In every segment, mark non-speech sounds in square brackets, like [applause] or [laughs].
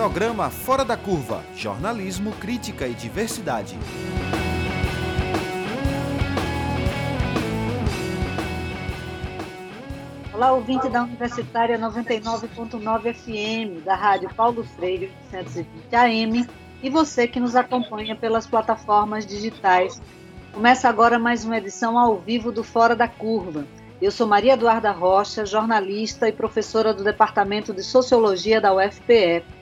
Programa Fora da Curva Jornalismo, Crítica e Diversidade. Olá, ouvinte da Universitária 99.9 FM, da Rádio Paulo Freire 820 AM, e você que nos acompanha pelas plataformas digitais. Começa agora mais uma edição ao vivo do Fora da Curva. Eu sou Maria Eduarda Rocha, jornalista e professora do Departamento de Sociologia da UFPE.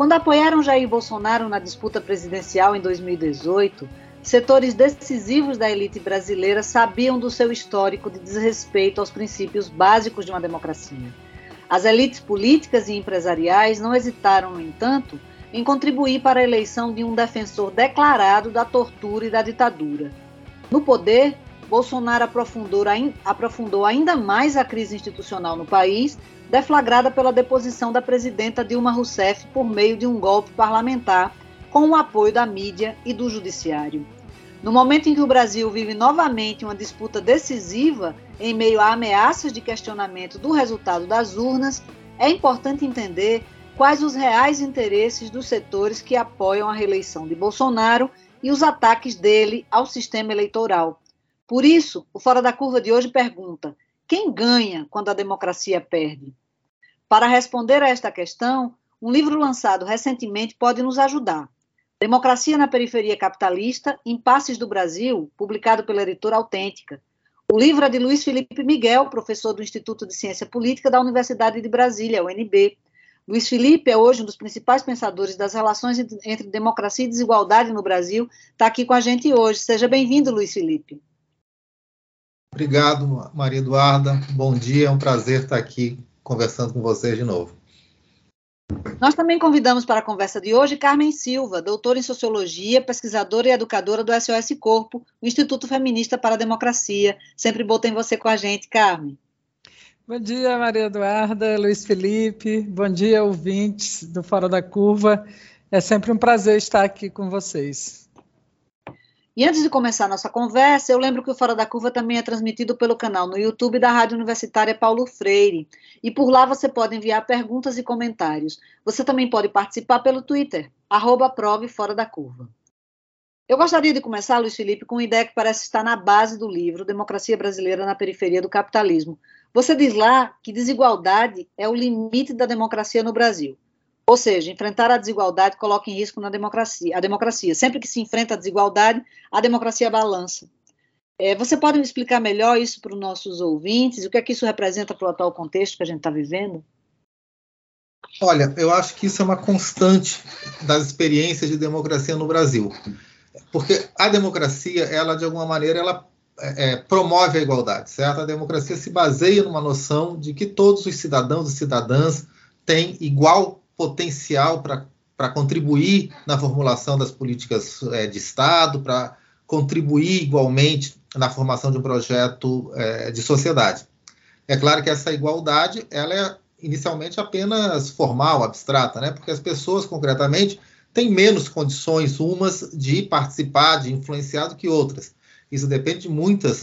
Quando apoiaram Jair Bolsonaro na disputa presidencial em 2018, setores decisivos da elite brasileira sabiam do seu histórico de desrespeito aos princípios básicos de uma democracia. As elites políticas e empresariais não hesitaram, no entanto, em contribuir para a eleição de um defensor declarado da tortura e da ditadura. No poder, Bolsonaro aprofundou, ainda mais a crise institucional no país, deflagrada pela deposição da presidenta Dilma Rousseff por meio de um golpe parlamentar, com o apoio da mídia e do judiciário. No momento em que o Brasil vive novamente uma disputa decisiva em meio a ameaças de questionamento do resultado das urnas, é importante entender quais os reais interesses dos setores que apoiam a reeleição de Bolsonaro e os ataques dele ao sistema eleitoral. Por isso, o Fora da Curva de hoje pergunta: quem ganha quando a democracia perde? Para responder a esta questão, um livro lançado recentemente pode nos ajudar. Democracia na Periferia Capitalista, Impasses do Brasil, publicado pela editora Autêntica. O livro é de Luiz Felipe Miguel, professor do Instituto de Ciência Política da Universidade de Brasília, UNB. Luiz Felipe é hoje um dos principais pensadores das relações entre democracia e desigualdade no Brasil. Está aqui com a gente hoje. Seja bem-vindo, Luiz Felipe. Obrigado, Maria Eduarda. Bom dia, é um prazer estar aqui conversando com vocês de novo. Nós também convidamos para a conversa de hoje Carmen Silva, doutora em Sociologia, pesquisadora e educadora do SOS Corpo, o Instituto Feminista para a Democracia. Sempre bom ter você com a gente, Carmen. Bom dia, Maria Eduarda, Luiz Felipe, bom dia, ouvintes do Fora da Curva. É sempre um prazer estar aqui com vocês. E antes de começar a nossa conversa, eu lembro que o Fora da Curva também é transmitido pelo canal no YouTube da Rádio Universitária Paulo Freire. E por lá você pode enviar perguntas e comentários. Você também pode participar pelo Twitter, arroba da Curva. Eu gostaria de começar, Luiz Felipe, com uma ideia que parece estar na base do livro Democracia Brasileira na Periferia do Capitalismo, você diz lá que desigualdade é o limite da democracia no Brasil. Ou seja, enfrentar a desigualdade coloca em risco na democracia, a democracia. Sempre que se enfrenta a desigualdade, a democracia balança. É, você pode me explicar melhor isso para os nossos ouvintes? O que é que isso representa para o atual contexto que a gente está vivendo? Olha, eu acho que isso é uma constante das experiências de democracia no Brasil. Porque a democracia, ela de alguma maneira, ela é, é, promove a igualdade, certo? A democracia se baseia numa noção de que todos os cidadãos e cidadãs têm igual potencial para contribuir na formulação das políticas é, de Estado, para contribuir igualmente na formação de um projeto é, de sociedade. É claro que essa igualdade ela é inicialmente apenas formal, abstrata, né? porque as pessoas, concretamente, têm menos condições umas de participar, de influenciar do que outras. Isso depende de muitas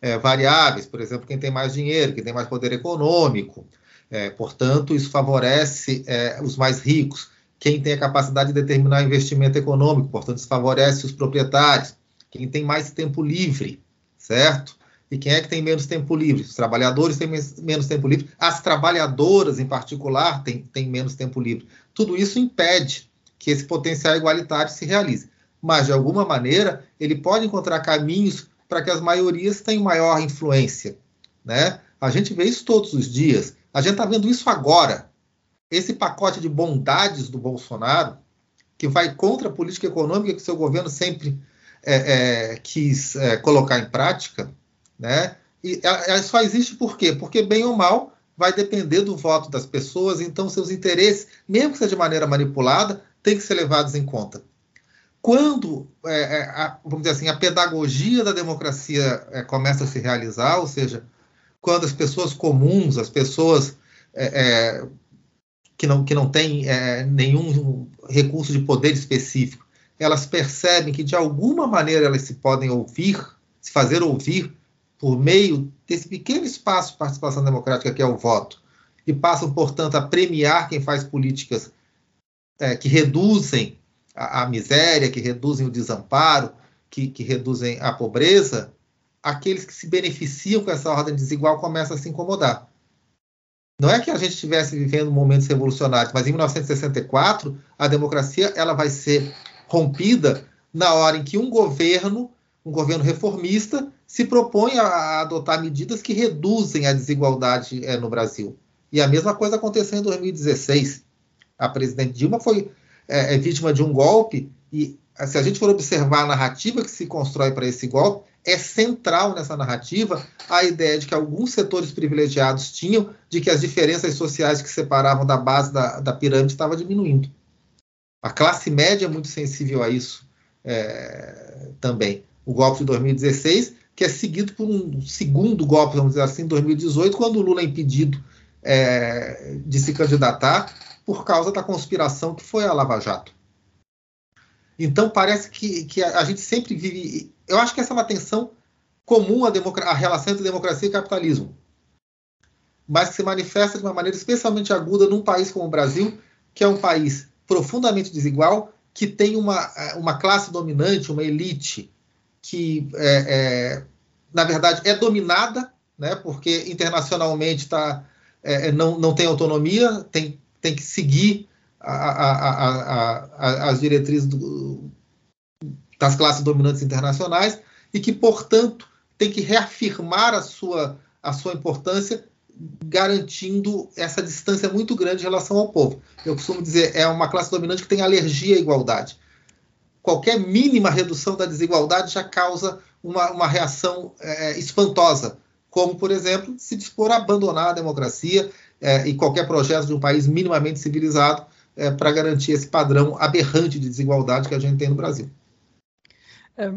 é, variáveis, por exemplo, quem tem mais dinheiro, quem tem mais poder econômico. É, portanto, isso favorece é, os mais ricos. Quem tem a capacidade de determinar investimento econômico, portanto, isso favorece os proprietários. Quem tem mais tempo livre, certo? E quem é que tem menos tempo livre? Os trabalhadores têm menos tempo livre, as trabalhadoras, em particular, têm, têm menos tempo livre. Tudo isso impede que esse potencial igualitário se realize mas de alguma maneira ele pode encontrar caminhos para que as maiorias tenham maior influência, né? A gente vê isso todos os dias. A gente está vendo isso agora. Esse pacote de bondades do Bolsonaro, que vai contra a política econômica que seu governo sempre é, é, quis é, colocar em prática, né? E ela só existe por quê? Porque, bem ou mal, vai depender do voto das pessoas, então seus interesses, mesmo que seja de maneira manipulada, têm que ser levados em conta quando, é, é, a, vamos dizer assim, a pedagogia da democracia é, começa a se realizar, ou seja, quando as pessoas comuns, as pessoas é, é que, não, que não têm é, nenhum recurso de poder específico, elas percebem que de alguma maneira elas se podem ouvir, se fazer ouvir por meio desse pequeno espaço de participação democrática que é o voto, e passam, portanto, a premiar quem faz políticas é, que reduzem a, a, miséria, que reduzem o desamparo, que, que reduzem a pobreza, aqueles que se beneficiam com essa ordem desigual começam a se incomodar. Não é que a gente estivesse vivendo momentos revolucionários, mas em 1964 a democracia ela vai ser rompida na hora em que um governo, um governo reformista, se propõe a, adotar medidas que reduzem a desigualdade é, no Brasil. E a mesma coisa aconteceu em 2016. A presidente Dilma foi é, é vítima de um golpe e se a gente for observar a narrativa que se constrói para esse golpe, é central nessa narrativa a ideia de que alguns setores privilegiados tinham de que as diferenças sociais que separavam da base da, da pirâmide estavam diminuindo. A classe média é muito sensível a isso é, também. O golpe de 2016, que é seguido por um segundo golpe, vamos dizer assim, em 2018, quando o Lula é impedido é, de se candidatar por causa da conspiração que foi a Lava Jato. Então parece que, que a, gente sempre vive. Eu acho que essa é uma tensão comum à, à relação entre democracia e capitalismo, mas que se manifesta de uma maneira especialmente aguda num país como o Brasil, que é um país profundamente desigual, que tem uma, uma classe dominante, uma elite que, é, é, na verdade, é dominada, né, porque internacionalmente tá, é, não, não tem autonomia, tem, tem que seguir a, a, as diretrizes do, das classes dominantes internacionais e que, portanto, tem que reafirmar a sua, a sua importância, garantindo essa distância muito grande em relação ao povo. Eu costumo dizer, é uma classe dominante que tem alergia à igualdade. Qualquer mínima redução da desigualdade já causa uma, uma reação é, espantosa, como, por exemplo, se dispor a abandonar a democracia é, e qualquer projeto de um país minimamente civilizado é, para garantir esse padrão aberrante de desigualdade que a gente tem no Brasil. É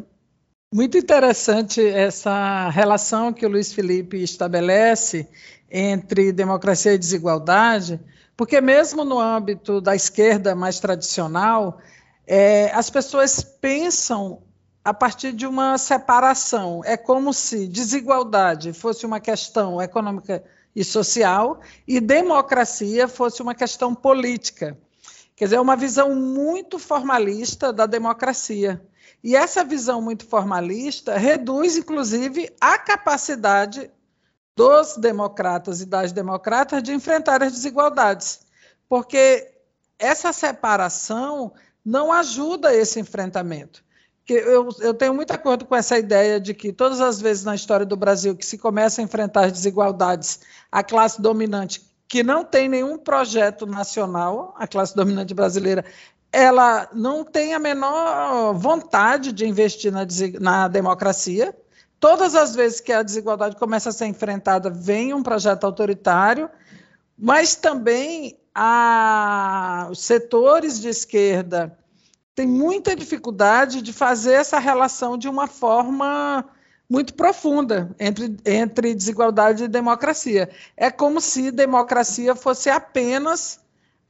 muito interessante essa relação que o Luiz Felipe estabelece entre democracia e desigualdade, porque mesmo no âmbito da esquerda mais tradicional, é, as pessoas pensam a partir de uma separação. É como se desigualdade fosse uma questão econômica e social e democracia fosse uma questão política. Quer dizer, é uma visão muito formalista da democracia. E essa visão muito formalista reduz, inclusive, a capacidade dos democratas e das democratas de enfrentar as desigualdades. Porque essa separação não ajuda esse enfrentamento. Eu, eu, tenho muito acordo com essa ideia de que todas as vezes na história do Brasil que se começa a enfrentar as desigualdades, a classe dominante que não tem nenhum projeto nacional, a classe dominante brasileira, ela não tem a menor vontade de investir na, na democracia. Todas as vezes que a desigualdade começa a ser enfrentada, vem um projeto autoritário, mas também a, os setores de esquerda têm muita dificuldade de fazer essa relação de uma forma muito profunda entre, entre desigualdade e democracia. É como se democracia fosse apenas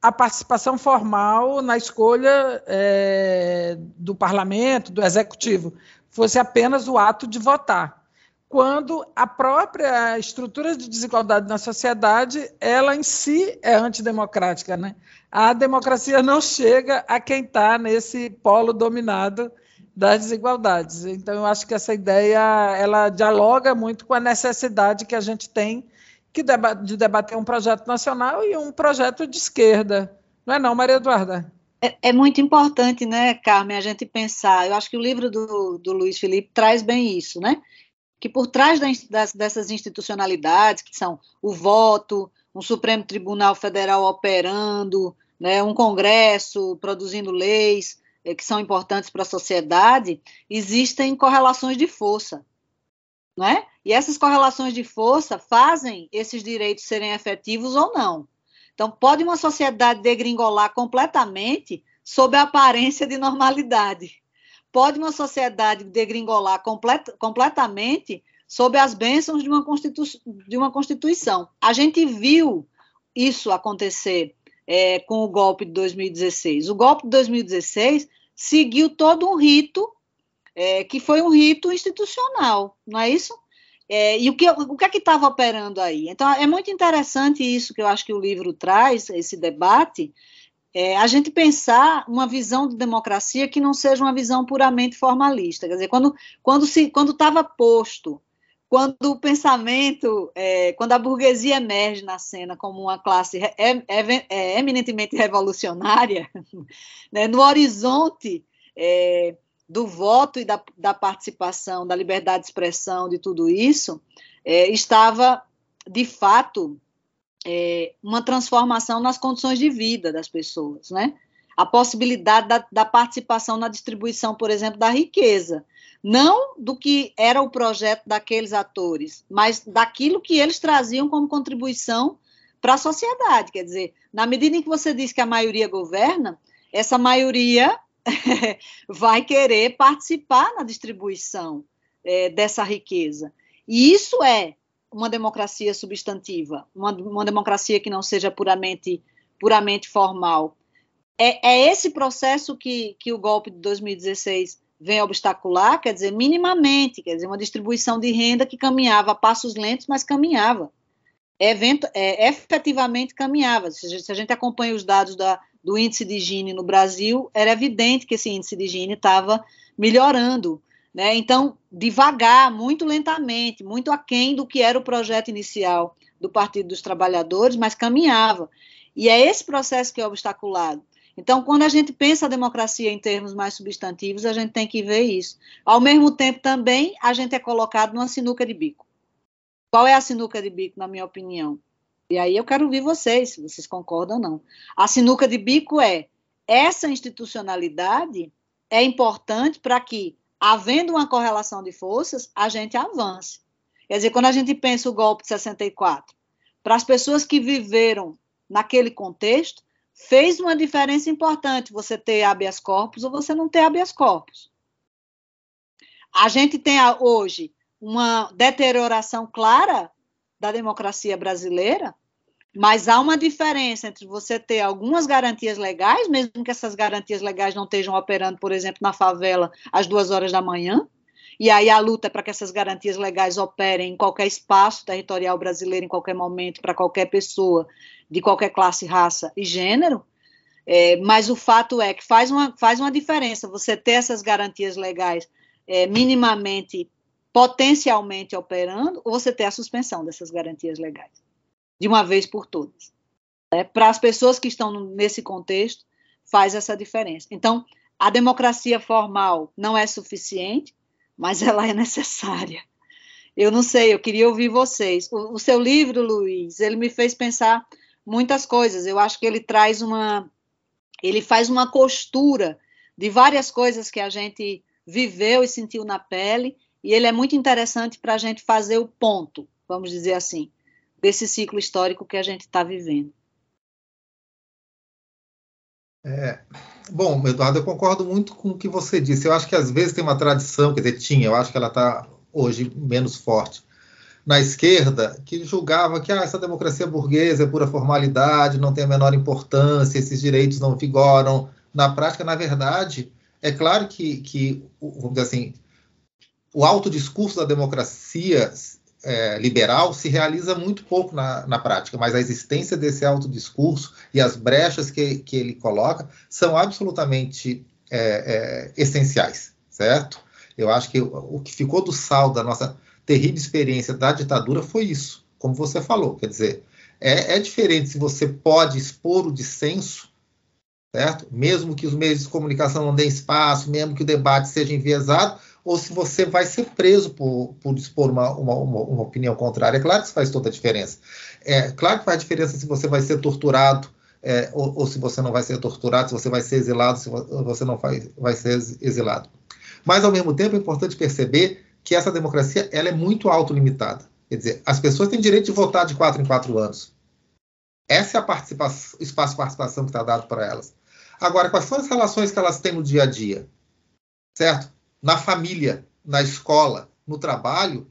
a participação formal na escolha é, do parlamento, do executivo, fosse apenas o ato de votar. Quando a própria estrutura de desigualdade na sociedade, ela em si é antidemocrática. Né? A democracia não chega a quem está nesse polo dominado das desigualdades. Então, eu acho que essa ideia ela dialoga muito com a necessidade que a gente tem que deba de debater um projeto nacional e um projeto de esquerda. Não é não, Maria Eduarda? É, é, muito importante, né, Carmen, a gente pensar. Eu acho que o livro do, do Luiz Felipe traz bem isso, né? Que por trás das, dessas institucionalidades, que são o voto, um Supremo Tribunal Federal operando, né, um Congresso produzindo leis, que são importantes para a sociedade, existem correlações de força. Não é? E essas correlações de força fazem esses direitos serem efetivos ou não. Então, pode uma sociedade degringolar completamente sob a aparência de normalidade. Pode uma sociedade degringolar complet completamente sob as bênçãos de uma, de uma Constituição. A gente viu isso acontecer é, com o golpe de 2016. O golpe de 2016 seguiu todo um rito, é, que foi um rito institucional, não é isso? É, e o que, o que é que estava operando aí? Então, é muito interessante isso que eu acho que o livro traz, esse debate, é, a gente pensar uma visão de democracia que não seja uma visão puramente formalista. Quer dizer, quando quando se quando estava posto, quando o pensamento, é, quando a burguesia emerge na cena como uma classe é, é, é eminentemente revolucionária, [laughs] né, no horizonte é, do voto e da, da, participação, da liberdade de expressão, de tudo isso, é, estava de fato uma transformação nas condições de vida das pessoas, né? A possibilidade da, da, participação na distribuição, por exemplo, da riqueza. Não do que era o projeto daqueles atores, mas daquilo que eles traziam como contribuição para a sociedade. Quer dizer, na medida em que você diz que a maioria governa, essa maioria [laughs] vai querer participar na distribuição é, dessa riqueza. E isso é uma democracia substantiva, uma, uma democracia que não seja puramente, puramente formal. É, é esse processo que, que o golpe de 2016 vem obstacular, quer dizer, minimamente, quer dizer, uma distribuição de renda que caminhava a passos lentos, mas caminhava. Evento, é, efetivamente caminhava. Se a, gente, se a gente acompanha os dados da, do índice de Gini no Brasil, era evidente que esse índice de Gini estava melhorando. Né? Então, devagar, muito lentamente, muito aquém do que era o projeto inicial do Partido dos Trabalhadores, mas caminhava. E é esse processo que é obstaculado. Então, quando a gente pensa a democracia em termos mais substantivos, a gente tem que ver isso. Ao mesmo tempo, também, a gente é colocado numa sinuca de bico. Qual é a sinuca de bico, na minha opinião? E aí eu quero ouvir vocês, se vocês concordam ou não. A sinuca de bico é essa institucionalidade é importante para que havendo uma correlação de forças, a gente avance. Quer dizer, quando a gente pensa o golpe de 64, para as pessoas que viveram naquele contexto, fez uma diferença importante você ter habeas corpus ou você não ter habeas corpus. A gente tem hoje uma deterioração clara da democracia brasileira, mas há uma diferença entre você ter algumas garantias legais, mesmo que essas garantias legais não estejam operando, por exemplo, na favela às duas horas da manhã, e aí a luta é para que essas garantias legais operem em qualquer espaço territorial brasileiro, em qualquer momento, para qualquer pessoa, de qualquer classe, raça e gênero. É, mas o fato é que faz uma, faz uma diferença você ter essas garantias legais é, minimamente, potencialmente operando, ou você ter a suspensão dessas garantias legais de uma vez por todas. É, Para as pessoas que estão nesse contexto, faz essa diferença. Então, a democracia formal não é suficiente, mas ela é necessária. Eu não sei, eu queria ouvir vocês. O, o seu livro, Luiz, ele me fez pensar muitas coisas. Eu acho que ele traz uma. Ele faz uma costura de várias coisas que a gente viveu e sentiu na pele, e ele é muito interessante para a gente fazer o ponto, vamos dizer assim desse ciclo histórico que a gente está vivendo. É, bom, Eduardo, eu concordo muito com o que você disse. Eu acho que às vezes tem uma tradição, quer dizer, tinha, eu acho que ela está hoje menos forte, na esquerda, que julgava que ah, essa democracia burguesa é pura formalidade, não tem a menor importância, esses direitos não vigoram. Na prática, na verdade, é claro que, que vamos dizer assim, o alto discurso da democracia é, liberal se realiza muito pouco na, na prática, mas a existência desse autodiscurso e as brechas que, que ele coloca são absolutamente é, é, essenciais, certo? Eu acho que o, que ficou do saldo da nossa terrível experiência da ditadura foi isso, como você falou, quer dizer, é, é diferente se você pode expor o dissenso, certo? Mesmo que os meios de comunicação não deem espaço, mesmo que o debate seja enviesado, ou se você vai ser preso por, por expor uma, uma, uma, opinião contrária. É claro que isso faz toda a diferença. É claro que faz diferença se você vai ser torturado é, ou, ou, se você não vai ser torturado, se você vai ser exilado, se você não vai, vai ser exilado. Mas, ao mesmo tempo, é importante perceber que essa democracia ela é muito autolimitada. Quer dizer, as pessoas têm direito de votar de quatro em quatro anos. Essa é a participação, espaço de participação que está dado para elas. Agora, quais são as relações que elas têm no dia a dia? Certo? Na família, na escola, no trabalho,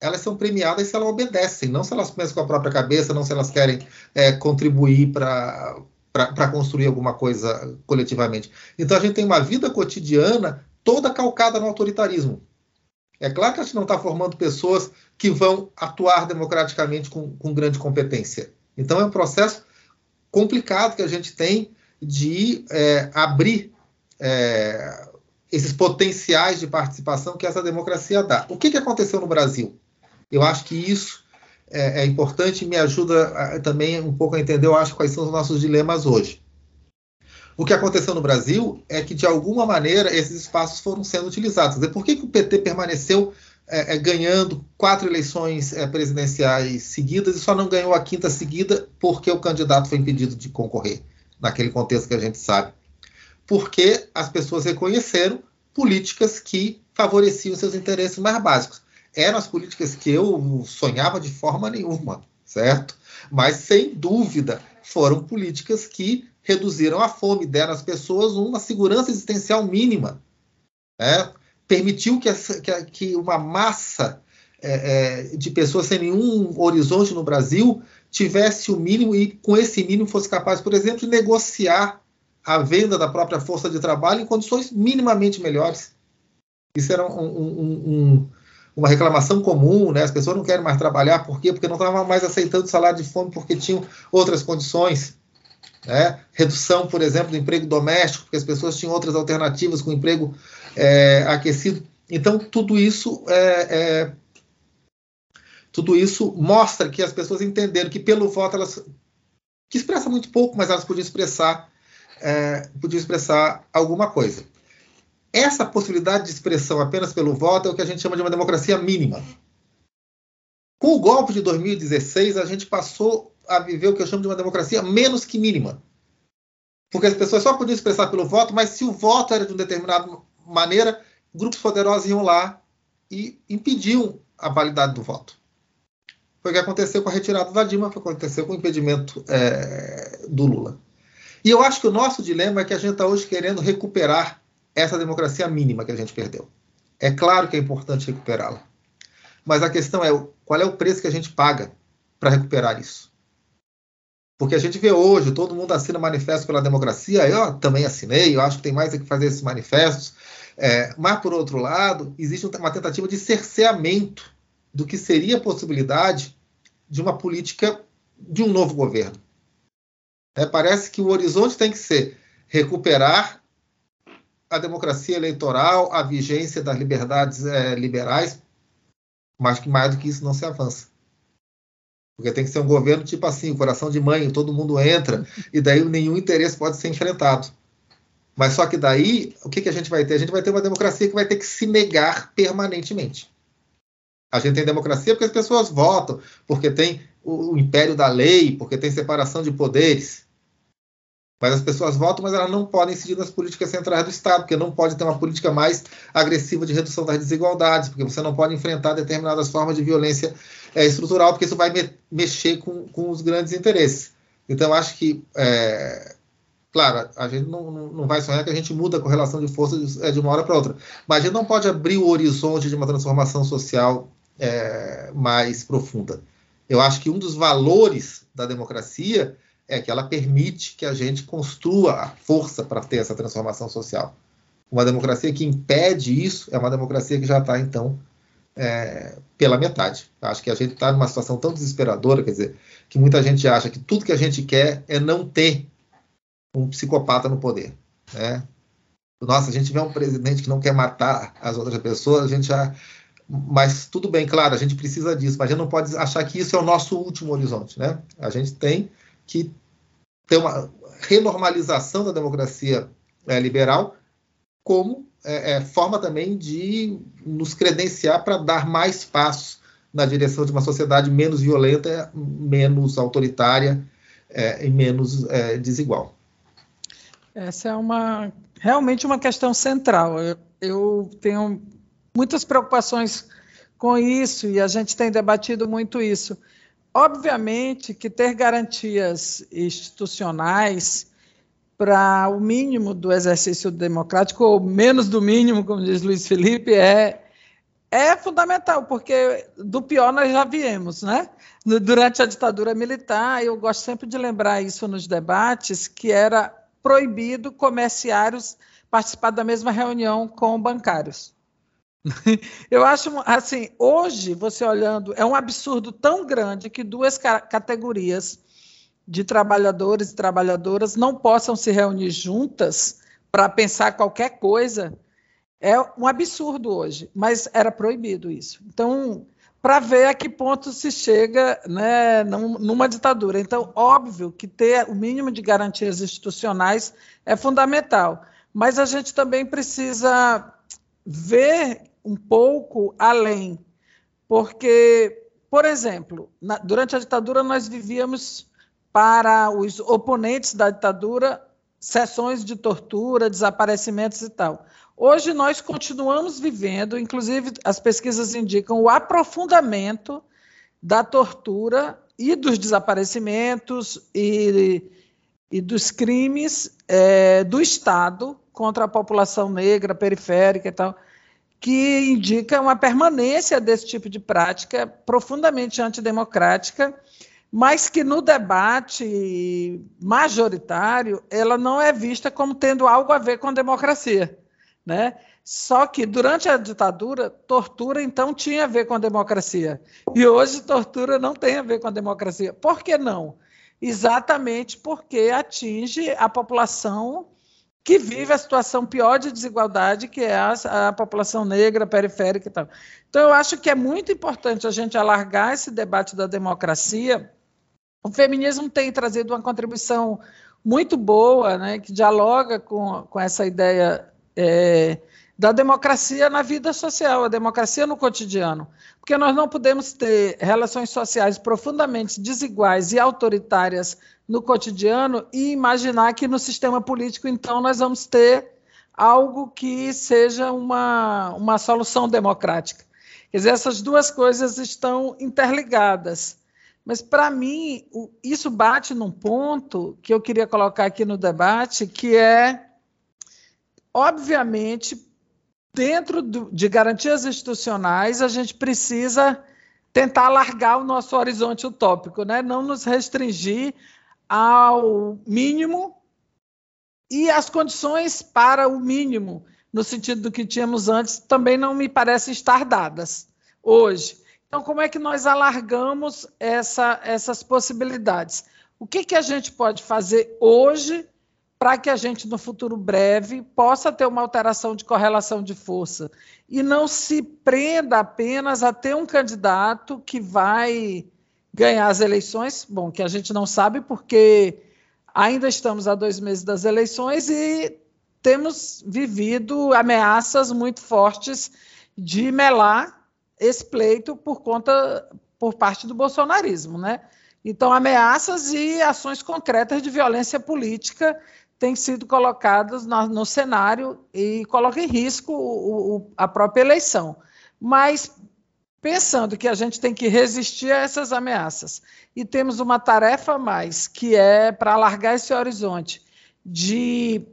elas são premiadas se elas obedecem, não se elas pensam com a própria cabeça, não se elas querem é, contribuir para construir alguma coisa coletivamente. Então a gente tem uma vida cotidiana toda calcada no autoritarismo. É claro que a gente não está formando pessoas que vão atuar democraticamente com, com grande competência. Então é um processo complicado que a gente tem de é, abrir é, esses potenciais de participação que essa democracia dá. O que, que aconteceu no Brasil? Eu acho que isso é, é importante e me ajuda a, também um pouco a entender, eu acho, quais são os nossos dilemas hoje. O que aconteceu no Brasil é que, de alguma maneira, esses espaços foram sendo utilizados. Por que, que o PT permaneceu é, é, ganhando quatro eleições é, presidenciais seguidas e só não ganhou a quinta seguida porque o candidato foi impedido de concorrer, naquele contexto que a gente sabe? Porque as pessoas reconheceram políticas que favoreciam seus interesses mais básicos. Eram as políticas que eu sonhava de forma nenhuma, certo? Mas, sem dúvida, foram políticas que reduziram a fome, deram às pessoas uma segurança existencial mínima. Né? Permitiu que, essa, que, uma massa é, é, de pessoas sem nenhum horizonte no Brasil tivesse o mínimo e, com esse mínimo, fosse capaz, por exemplo, de negociar a venda da própria força de trabalho em condições minimamente melhores. Isso era um, um, um, uma reclamação comum, né? As pessoas não querem mais trabalhar, por quê? Porque não estavam mais aceitando salário de fome porque tinham outras condições. Né? Redução, por exemplo, do emprego doméstico, porque as pessoas tinham outras alternativas com emprego é, aquecido. Então, tudo isso é, é, tudo isso mostra que as pessoas entenderam que pelo voto elas que expressa muito pouco, mas elas podiam expressar é, podiam expressar alguma coisa. Essa possibilidade de expressão apenas pelo voto é o que a gente chama de uma democracia mínima. Com o golpe de 2016, a gente passou a viver o que eu chamo de uma democracia menos que mínima. Porque as pessoas só podiam expressar pelo voto, mas se o voto era de uma determinada maneira, grupos poderosos iam lá e impediam a validade do voto. Foi o que aconteceu com a retirada da Dilma, foi o que aconteceu com o impedimento é, do Lula. E eu acho que o nosso dilema é que a gente está hoje querendo recuperar essa democracia mínima que a gente perdeu. É claro que é importante recuperá-la. Mas a questão é qual é o preço que a gente paga para recuperar isso. Porque a gente vê hoje, todo mundo assina manifesto pela democracia, eu também assinei, eu acho que tem mais que fazer esses manifestos. É, mas, por outro lado, existe uma tentativa de cerceamento do que seria a possibilidade de uma política de um novo governo. É, parece que o horizonte tem que ser recuperar a democracia eleitoral, a vigência das liberdades é, liberais, mas que mais do que isso não se avança. Porque tem que ser um governo tipo assim, coração de mãe, todo mundo entra, e daí nenhum interesse pode ser enfrentado. Mas só que daí, o que, que a gente vai ter? A gente vai ter uma democracia que vai ter que se negar permanentemente. A gente tem democracia porque as pessoas votam, porque tem o, o império da lei, porque tem separação de poderes. Mas as pessoas votam, mas elas não podem incidir nas políticas centrais do Estado, porque não pode ter uma política mais agressiva de redução das desigualdades, porque você não pode enfrentar determinadas formas de violência é, estrutural, porque isso vai me mexer com, com os grandes interesses. Então, acho que, é, claro, a gente não, não vai sonhar que a gente muda a correlação de forças de, é, de uma hora para outra, mas a gente não pode abrir o horizonte de uma transformação social é, mais profunda. Eu acho que um dos valores da democracia é que ela permite que a gente construa a força para ter essa transformação social. Uma democracia que impede isso é uma democracia que já está, então, é, pela metade. Acho que a gente está numa situação tão desesperadora, quer dizer, que muita gente acha que tudo que a gente quer é não ter um psicopata no poder. Né? Nossa, a gente vê um presidente que não quer matar as outras pessoas, a gente já. Mas tudo bem, claro, a gente precisa disso, mas a gente não pode achar que isso é o nosso último horizonte. Né? A gente tem que ter uma renormalização da democracia é, liberal como é, é, forma também de nos credenciar para dar mais passos na direção de uma sociedade menos violenta, menos autoritária é, e menos é, desigual. Essa é uma realmente uma questão central. Eu, eu tenho muitas preocupações com isso e a gente tem debatido muito isso. Obviamente que ter garantias institucionais para o mínimo do exercício democrático, ou menos do mínimo, como diz Luiz Felipe, é, é fundamental, porque do pior nós já viemos, né? Durante a ditadura militar, eu gosto sempre de lembrar isso nos debates, que era proibido comerciários participar da mesma reunião com bancários. [laughs] Eu acho assim, hoje você olhando, é um absurdo tão grande que duas categorias de trabalhadores e trabalhadoras não possam se reunir juntas para pensar qualquer coisa é um absurdo hoje, mas era proibido isso. Então, para ver a que ponto se chega né, numa ditadura. Então, óbvio que ter o mínimo de garantias institucionais é fundamental, mas a gente também precisa ver um pouco além, porque, por exemplo, na, durante a ditadura nós vivíamos para os oponentes da ditadura sessões de tortura, desaparecimentos e tal. Hoje nós continuamos vivendo, inclusive as pesquisas indicam o aprofundamento da tortura e dos desaparecimentos e, e dos crimes é, do Estado contra a população negra, periférica e tal, que indica uma permanência desse tipo de prática profundamente antidemocrática, mas que no debate majoritário ela não é vista como tendo algo a ver com democracia. Né? Só que durante a ditadura, tortura então tinha a ver com a democracia. E hoje tortura não tem a ver com a democracia. Por que não? Exatamente porque atinge a população que vive a situação pior de desigualdade, que é a, a, população negra, periférica e tal. Então, eu acho que é muito importante a gente alargar esse debate da democracia. O feminismo tem trazido uma contribuição muito boa, né, que dialoga com, com essa ideia é, da democracia na vida social, a democracia no cotidiano. Porque nós não podemos ter relações sociais profundamente desiguais e autoritárias no cotidiano e imaginar que no sistema político, então, nós vamos ter algo que seja uma, uma solução democrática. Quer dizer, essas duas coisas estão interligadas. Mas, para mim, isso bate num ponto que eu queria colocar aqui no debate, que é obviamente, dentro do, de garantias institucionais, a gente precisa tentar alargar o nosso horizonte utópico, né? não nos restringir ao mínimo e as condições para o mínimo, no sentido do que tínhamos antes, também não me parecem estar dadas hoje. Então, como é que nós alargamos essa, essas possibilidades? O que, que a gente pode fazer hoje para que a gente, no futuro breve, possa ter uma alteração de correlação de força e não se prenda apenas a ter um candidato que vai ganhar as eleições, bom, que a gente não sabe porque ainda estamos a dois meses das eleições e temos vivido ameaças muito fortes de melar esse pleito por conta por parte do bolsonarismo, né? Então, ameaças e ações concretas de violência política têm sido colocadas no, no cenário e colocam em risco o, o, a própria eleição. Mas pensando que a gente tem que resistir a essas ameaças e temos uma tarefa a mais, que é para alargar esse horizonte de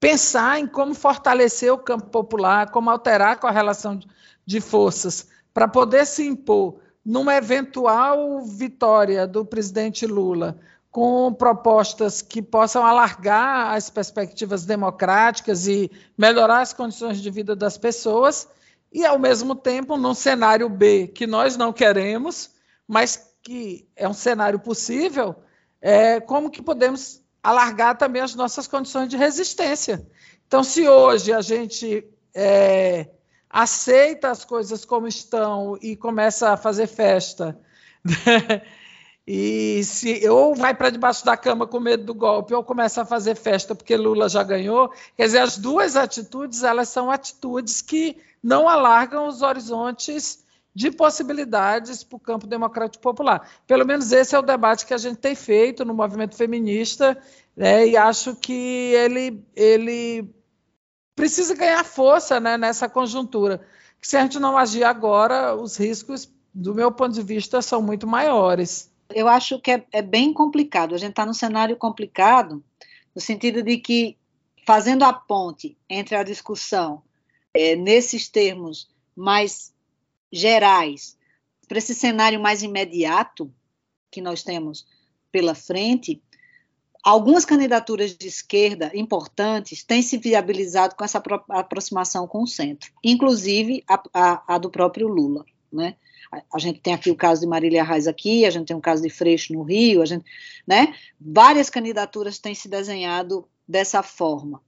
pensar em como fortalecer o campo popular, como alterar a correlação de forças para poder se impor numa eventual vitória do presidente Lula com propostas que possam alargar as perspectivas democráticas e melhorar as condições de vida das pessoas, e, ao mesmo tempo, num cenário B que nós não queremos, mas que é um cenário possível, é, como que podemos alargar também as nossas condições de resistência. Então, se hoje a gente é, aceita as coisas como estão e começa a fazer festa, [laughs] né? E se ou vai para debaixo da cama com medo do golpe, ou começa a fazer festa porque Lula já ganhou, quer dizer, as duas atitudes, elas são atitudes que não alargam os horizontes de possibilidades para o campo democrático popular. Pelo menos esse é o debate que a gente tem feito no movimento feminista, né, e acho que ele, ele precisa ganhar força né, nessa conjuntura. Que se a gente não agir agora, os riscos, do meu ponto de vista, são muito maiores eu acho que é, é bem complicado. A gente está num cenário complicado, no sentido de que, fazendo a ponte entre a discussão é, nesses termos mais gerais, para esse cenário mais imediato que nós temos pela frente, algumas candidaturas de esquerda importantes têm se viabilizado com essa aproximação com o centro, inclusive a, a, a do próprio Lula. Né? A, gente tem aqui o caso de Marília Reis aqui, a gente tem o caso de Freixo no Rio, a gente, né? Várias candidaturas têm se desenhado dessa forma.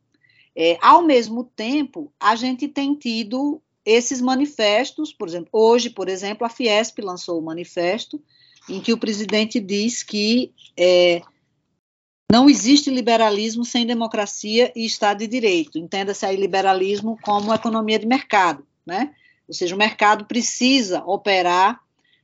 É, ao mesmo tempo, a gente tem tido esses manifestos, por exemplo, hoje, por exemplo, a Fiesp lançou o um manifesto em que o presidente diz que é, não existe liberalismo sem democracia e Estado de Direito. Entenda-se aí liberalismo como economia de mercado, né? Ou seja, o mercado precisa operar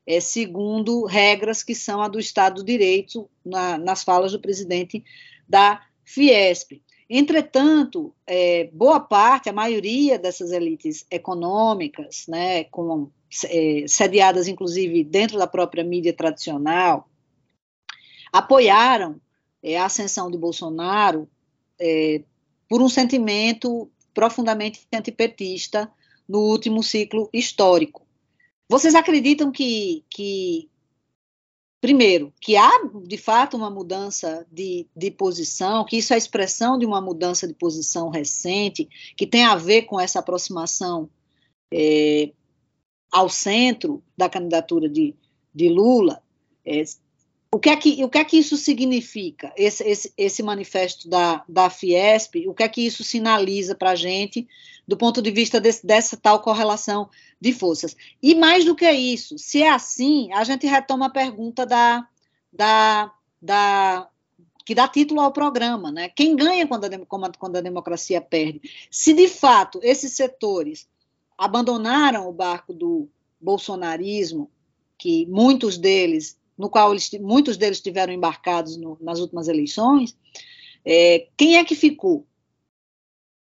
é, segundo regras que são a do Estado de Direito, na, nas falas do presidente da Fiesp. Entretanto, é, boa parte, a maioria dessas elites econômicas, né, com, é, sediadas inclusive dentro da própria mídia tradicional, apoiaram é, a ascensão de Bolsonaro é, por um sentimento profundamente antipetista no último ciclo histórico. Vocês acreditam que, que primeiro, que há de fato uma mudança de, de posição, que isso é expressão de uma mudança de posição recente, que tem a ver com essa aproximação é, ao centro da candidatura de, de Lula, é, o que, é que, o que é que isso significa, esse, esse, esse manifesto da, da Fiesp, o que é que isso sinaliza para a gente, do ponto de vista desse, dessa tal correlação de forças? E mais do que isso, se é assim, a gente retoma a pergunta da, da, da que dá título ao programa, né? Quem ganha quando a, quando a democracia perde? Se de fato esses setores abandonaram o barco do bolsonarismo, que muitos deles no qual eles, muitos deles estiveram embarcados no, nas últimas eleições, é, quem é que ficou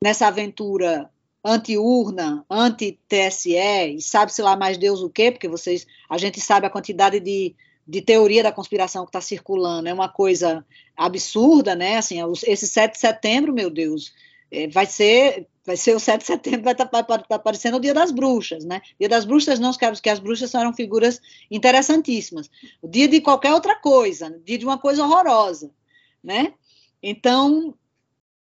nessa aventura anti-urna, anti-TSE, e sabe-se lá mais Deus o quê, porque vocês, a gente sabe a quantidade de, de teoria da conspiração que está circulando, é uma coisa absurda, né, assim, esse 7 de setembro, meu Deus, é, vai ser vai ser o 7 de setembro, vai estar tá, tá aparecendo o Dia das Bruxas, né? Dia das Bruxas não, que as bruxas eram figuras interessantíssimas. O dia de qualquer outra coisa, dia de uma coisa horrorosa, né? Então,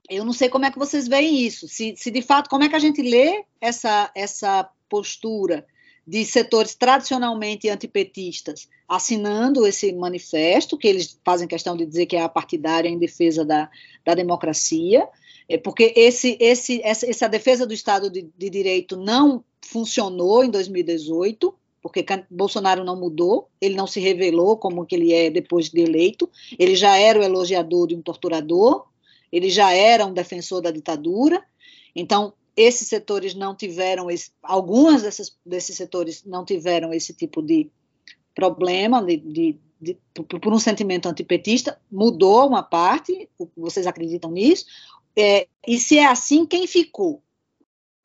eu não sei como é que vocês veem isso. Se, se de fato, como é que a gente lê essa, essa postura de setores tradicionalmente antipetistas assinando esse manifesto, que eles fazem questão de dizer que é a partidária em defesa da, da democracia, é porque esse, esse, essa, essa defesa do Estado de, de Direito não funcionou em 2018, porque Bolsonaro não mudou, ele não se revelou como que ele é depois de eleito, ele já era o elogiador de um torturador, ele já era um defensor da ditadura, então esses setores não tiveram, esse, algumas dessas, desses setores não tiveram esse tipo de problema, de, de, de, por, um sentimento antipetista, mudou uma parte, vocês acreditam nisso? É, e se é assim, quem ficou?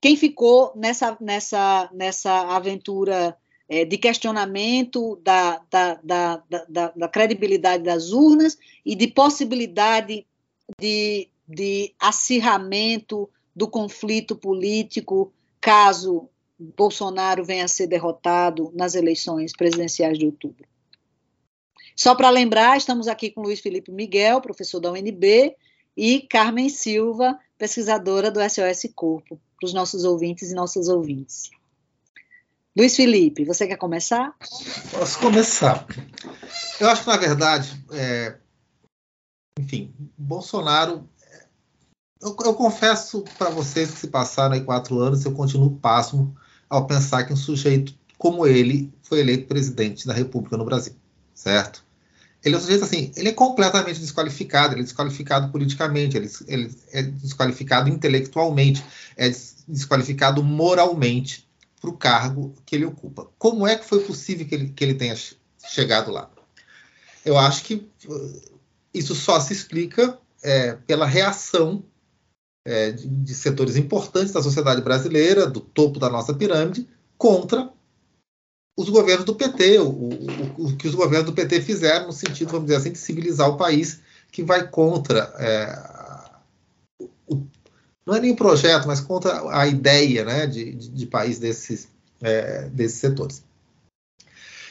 Quem ficou nessa, nessa, nessa aventura é, de questionamento da, da, da, da, da credibilidade das urnas e de possibilidade de, de acirramento do conflito político caso Bolsonaro venha a ser derrotado nas eleições presidenciais de outubro. Só para lembrar, estamos aqui com Luiz Felipe Miguel, professor da UNB, e Carmen Silva, pesquisadora do SOS Corpo, para os nossos ouvintes e nossas ouvintes. Luiz Felipe, você quer começar? Posso começar. Eu acho que, na verdade, é, enfim, Bolsonaro. Eu, eu confesso para vocês que se passaram aí quatro anos, eu continuo pasmo ao pensar que um sujeito como ele foi eleito presidente da República no Brasil, certo? ele é um sujeito assim, ele é completamente desqualificado, ele é desqualificado politicamente, ele, ele é desqualificado intelectualmente, é desqualificado moralmente para o cargo que ele ocupa. Como é que foi possível que ele, que ele tenha chegado lá? Eu acho que uh, isso só se explica é, pela reação é, de, de setores importantes da sociedade brasileira, do topo da nossa pirâmide, contra os governos do PT, o, o, o, que os governos do PT fizeram no sentido, vamos dizer assim, de civilizar o país, que vai contra é, o, não é nem o projeto, mas contra a ideia né, de, de, de país desses, é, desses setores.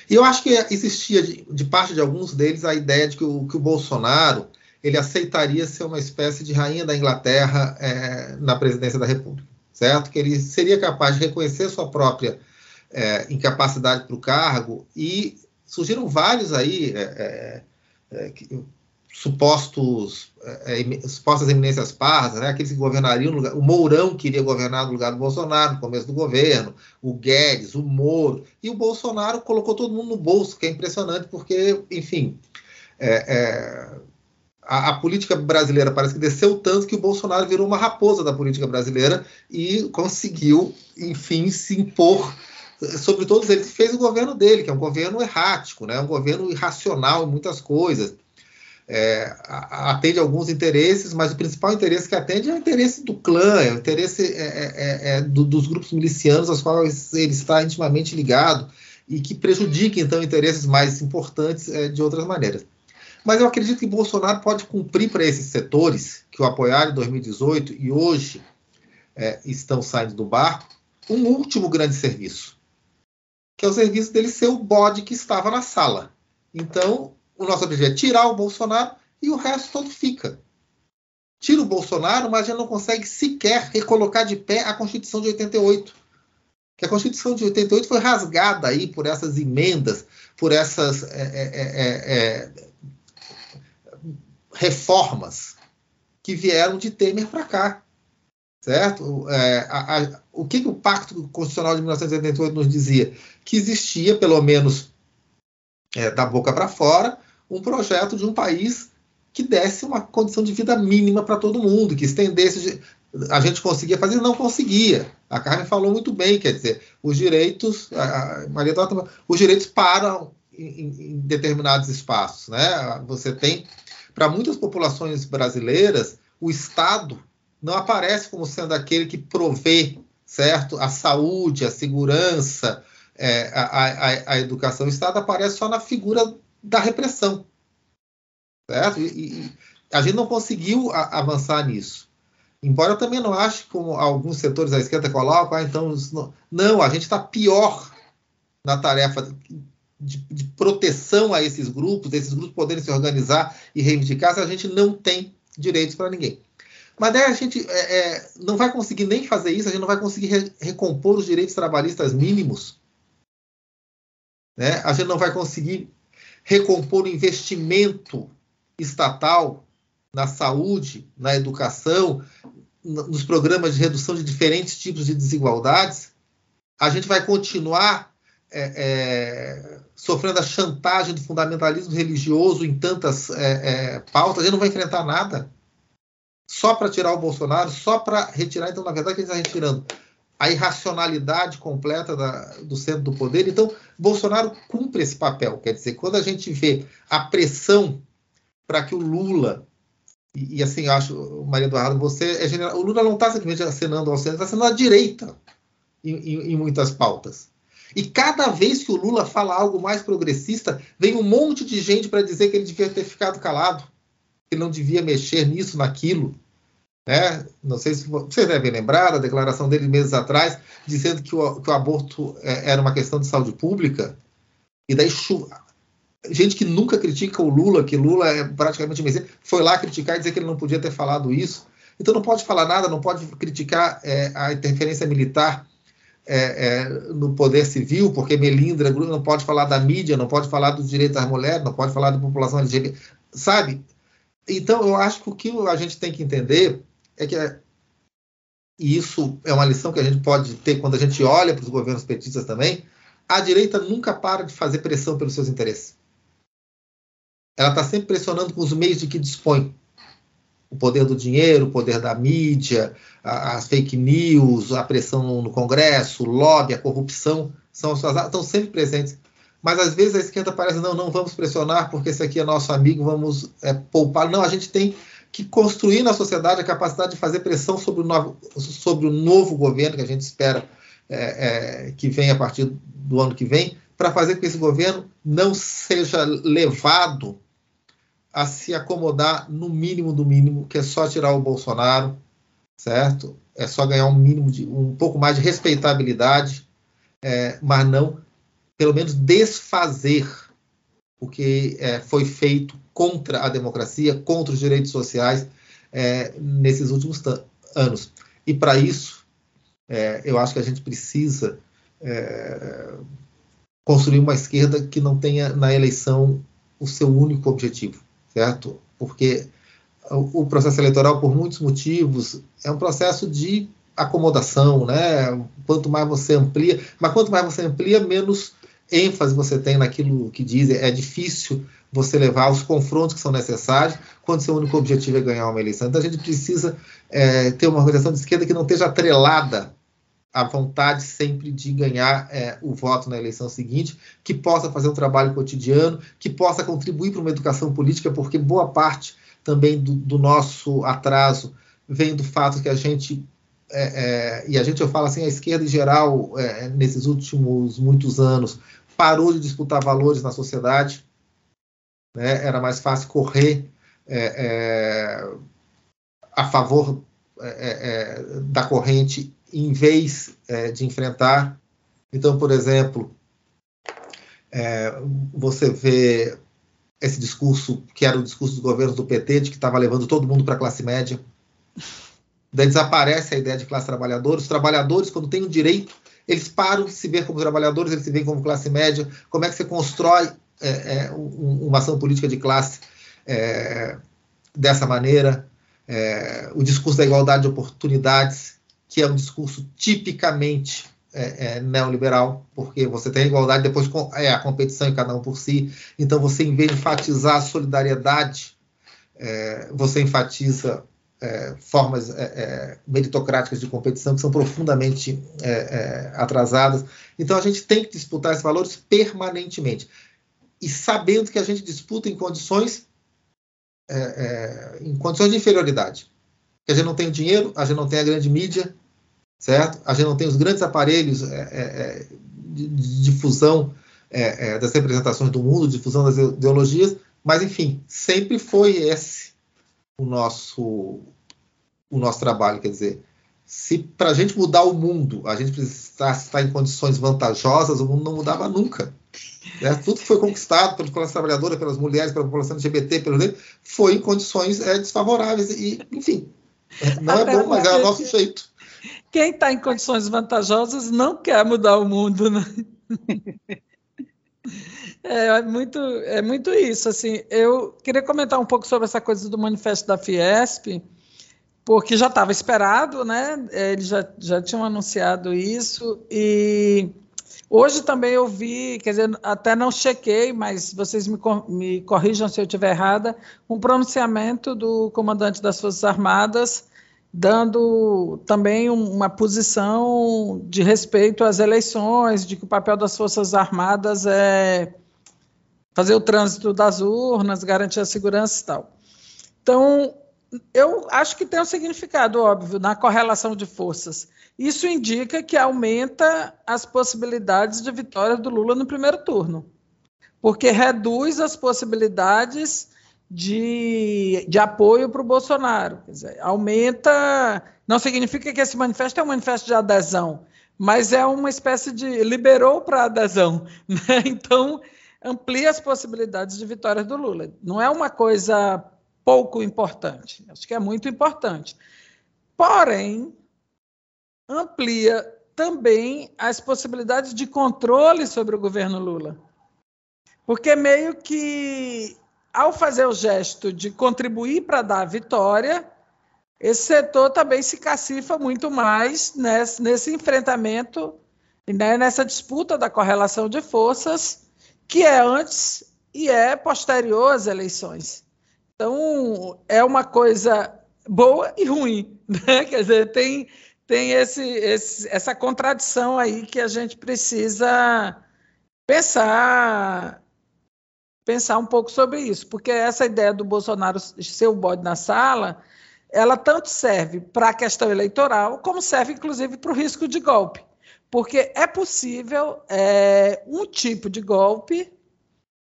E eu acho que existia, de, de, parte de alguns deles, a ideia de que o, que o Bolsonaro ele aceitaria ser uma espécie de rainha da Inglaterra é, na presidência da República, certo? Que ele seria capaz de reconhecer sua própria é, incapacidade para o cargo, e surgiram vários aí é, é, é supostos, é, supostas eminências pardas, né? aqueles que governariam no lugar. O Mourão queria governar no lugar do Bolsonaro no começo do governo, o Guedes, o Moro, e o Bolsonaro colocou todo mundo no bolso, que é impressionante, porque, enfim, a, a, política brasileira parece que desceu tanto que o Bolsonaro virou uma raposa da política brasileira e conseguiu, enfim, se impor sobre todos eles. Fez o governo dele, que é um governo errático, né? um governo irracional em muitas coisas. É, atende alguns interesses, mas o principal interesse que atende é o interesse do clã, é o interesse é, é, é, é do, dos grupos milicianos aos quais ele está intimamente ligado e que prejudica, então, interesses mais importantes é, de outras maneiras. Mas eu acredito que Bolsonaro pode cumprir para esses setores que o apoiaram em 2018 e hoje é, estão saindo do barco um último grande serviço, que é o serviço dele ser o bode que estava na sala. Então, o nosso objetivo é tirar o Bolsonaro e o resto todo fica. Tira o Bolsonaro, mas já não consegue sequer recolocar de pé a Constituição de 88. Que a Constituição de 88 foi rasgada aí por essas emendas, por essas é, é, é, reformas que vieram de Temer para cá. Certo? É, a, a, o que, que, o Pacto Constitucional de 1988 nos dizia? Que existia, pelo menos é, da boca para fora, um projeto de um país que desse uma condição de vida mínima para todo mundo, que estendesse. A gente conseguia fazer, não conseguia. A Carmen falou muito bem, quer dizer, os direitos, a Maria Dota, os direitos param em, em determinados espaços, né? Você tem para muitas populações brasileiras, o Estado não aparece como sendo aquele que provê, certo, a saúde, a segurança, é, a, a, a, educação. O Estado aparece só na figura da repressão, certo? E, e a gente não conseguiu a, avançar nisso. Embora eu também não ache, como alguns setores da esquerda colocam, ah, então. Não, a gente está pior na tarefa de, de, proteção a esses grupos, esses grupos poderem se organizar e reivindicar, se a gente não tem direitos para ninguém. Mas daí a gente é, é, não vai conseguir nem fazer isso, a gente não vai conseguir re, recompor os direitos trabalhistas mínimos. Né? A gente não vai conseguir recompor o investimento estatal na saúde, na educação, nos programas de redução de diferentes tipos de desigualdades. A gente vai continuar é, é, sofrendo a chantagem do fundamentalismo religioso em tantas é, é pautas, gente não vai enfrentar nada. Só para tirar o Bolsonaro, só para retirar. Então, na verdade, gente está retirando a irracionalidade completa da, do centro do poder. Então, Bolsonaro cumpre esse papel. Quer dizer, quando a gente vê a pressão para que o Lula e, e, assim, acho, Maria Eduardo, você é general. O Lula não está simplesmente acenando ao centro, está acenando à direita em, em, em, muitas pautas. E cada vez que o Lula fala algo mais progressista, vem um monte de gente para dizer que ele devia ter ficado calado, que não devia mexer nisso, naquilo. Né? Não sei se vocês devem lembrar da declaração dele meses atrás, dizendo que o, que o aborto é, era uma questão de saúde pública. E daí gente que nunca critica o Lula, que Lula é praticamente Messias, foi lá criticar e dizer que ele não podia ter falado isso. Então não pode falar nada, não pode criticar é, a interferência militar é, é, no poder civil, porque Melindra não pode falar da mídia, não pode falar dos direitos das mulheres, não pode falar da população LGBT, sabe? Então, eu acho que o que a gente tem que entender é que, e isso é uma lição que a gente pode ter quando a gente olha para os governos petistas também, a direita nunca para de fazer pressão pelos seus interesses. Ela está sempre pressionando com os meios de que dispõe o poder do dinheiro, o poder da mídia, as fake news, a pressão no, Congresso, o lobby, a corrupção, são estão sempre presentes. Mas às vezes a esquerda parece, não, não vamos pressionar porque esse aqui é nosso amigo, vamos é, poupar. Não, a gente tem que construir na sociedade a capacidade de fazer pressão sobre o novo, sobre o novo governo que a gente espera é, é, que venha a partir do ano que vem, para fazer com que esse governo não seja levado a se acomodar no mínimo do mínimo, que é só tirar o Bolsonaro, certo? É só ganhar um mínimo de um pouco mais de respeitabilidade, é, mas não, pelo menos desfazer o que é, foi feito contra a democracia, contra os direitos sociais é, nesses últimos anos. E para isso, é, eu acho que a gente precisa é, construir uma esquerda que não tenha na eleição o seu único objetivo, certo? Porque o processo eleitoral, por muitos motivos, é um processo de acomodação, né? Quanto mais você amplia, mas quanto mais você amplia, menos ênfase você tem naquilo que diz. É difícil você levar os confrontos que são necessários quando seu único objetivo é ganhar uma eleição. Então a gente precisa é, ter uma organização de esquerda que não esteja atrelada à vontade sempre de ganhar é, o voto na eleição seguinte, que possa fazer um trabalho cotidiano, que possa contribuir para uma educação política, porque boa parte também do, do nosso atraso vem do fato que a gente é, é, e a gente, eu falo assim, a esquerda em geral, é, nesses últimos muitos anos, parou de disputar valores na sociedade, né? era mais fácil correr é, é, a favor da corrente em vez de enfrentar. Então, por exemplo, você vê esse discurso, que era o discurso dos governos do PT, de que estava levando todo mundo para a classe média. Daí desaparece a ideia de classe trabalhadora. Os trabalhadores, quando têm o direito, eles param de se ver como trabalhadores, eles se veem como classe média. Como é que você constrói é, é, uma ação política de classe é, dessa maneira? É, o discurso da igualdade de oportunidades, que é um discurso tipicamente é, é, neoliberal, porque você tem a igualdade, depois é a competição em cada um por si. Então, você, em vez de enfatizar a solidariedade, você enfatiza é, formas é, é, meritocráticas de competição que são profundamente é, é, atrasadas. Então a gente tem que disputar esses valores permanentemente e sabendo que a gente disputa em condições em condições de inferioridade. Que a gente não tem dinheiro, a gente não tem a grande mídia, certo? A gente não tem os grandes aparelhos de, de difusão das representações do mundo, difusão das ideologias, mas enfim, sempre foi esse o nosso o nosso trabalho. Quer dizer, se para a gente mudar o mundo a gente precisasse estar em condições vantajosas, o mundo não mudava nunca. Né? Tudo que foi conquistado pelas classes trabalhadoras, pelas mulheres, pela população LGBT, pelo foi em condições é, desfavoráveis. E, enfim, é, não é bom, mas é o nosso jeito. Quem está em condições vantajosas não quer mudar o mundo, né? [laughs] É, é muito, é muito isso. Assim, eu queria comentar um pouco sobre essa coisa do manifesto da Fiesp, porque já estava esperado, né? Eles já, já tinham anunciado isso e hoje também eu vi, quer dizer, até não chequei, mas vocês me, me corrijam se eu estiver errada, um pronunciamento do comandante das Forças Armadas dando também uma posição de respeito às eleições, de que o papel das Forças Armadas é fazer o trânsito das urnas, garantir a segurança e tal. Então, eu acho que tem um significado óbvio na correlação de forças. Isso indica que aumenta as possibilidades de vitória do Lula no primeiro turno, porque reduz as possibilidades de, de apoio para o Bolsonaro. Dizer, aumenta. Não significa que esse manifesto é um manifesto de adesão, mas é uma espécie de liberou para adesão. [laughs] Né? Então, amplia as possibilidades de vitória do Lula. Não é uma coisa pouco importante, acho que é muito importante. Porém, amplia também as possibilidades de controle sobre o governo Lula. Porque meio que, ao fazer o gesto de contribuir para dar a vitória, esse setor também se cacifa muito mais nesse, nesse enfrentamento, né, nessa disputa da correlação de forças, que é antes e é posterior às eleições. Então, é uma coisa boa e ruim, [laughs] né? Quer dizer, tem, tem esse, esse, essa contradição aí que a gente precisa pensar pensar um pouco sobre isso, porque essa ideia do Bolsonaro ser o bode na sala, ela tanto serve para a questão eleitoral, como serve, inclusive, para o risco de golpe. Porque é possível é, um tipo de golpe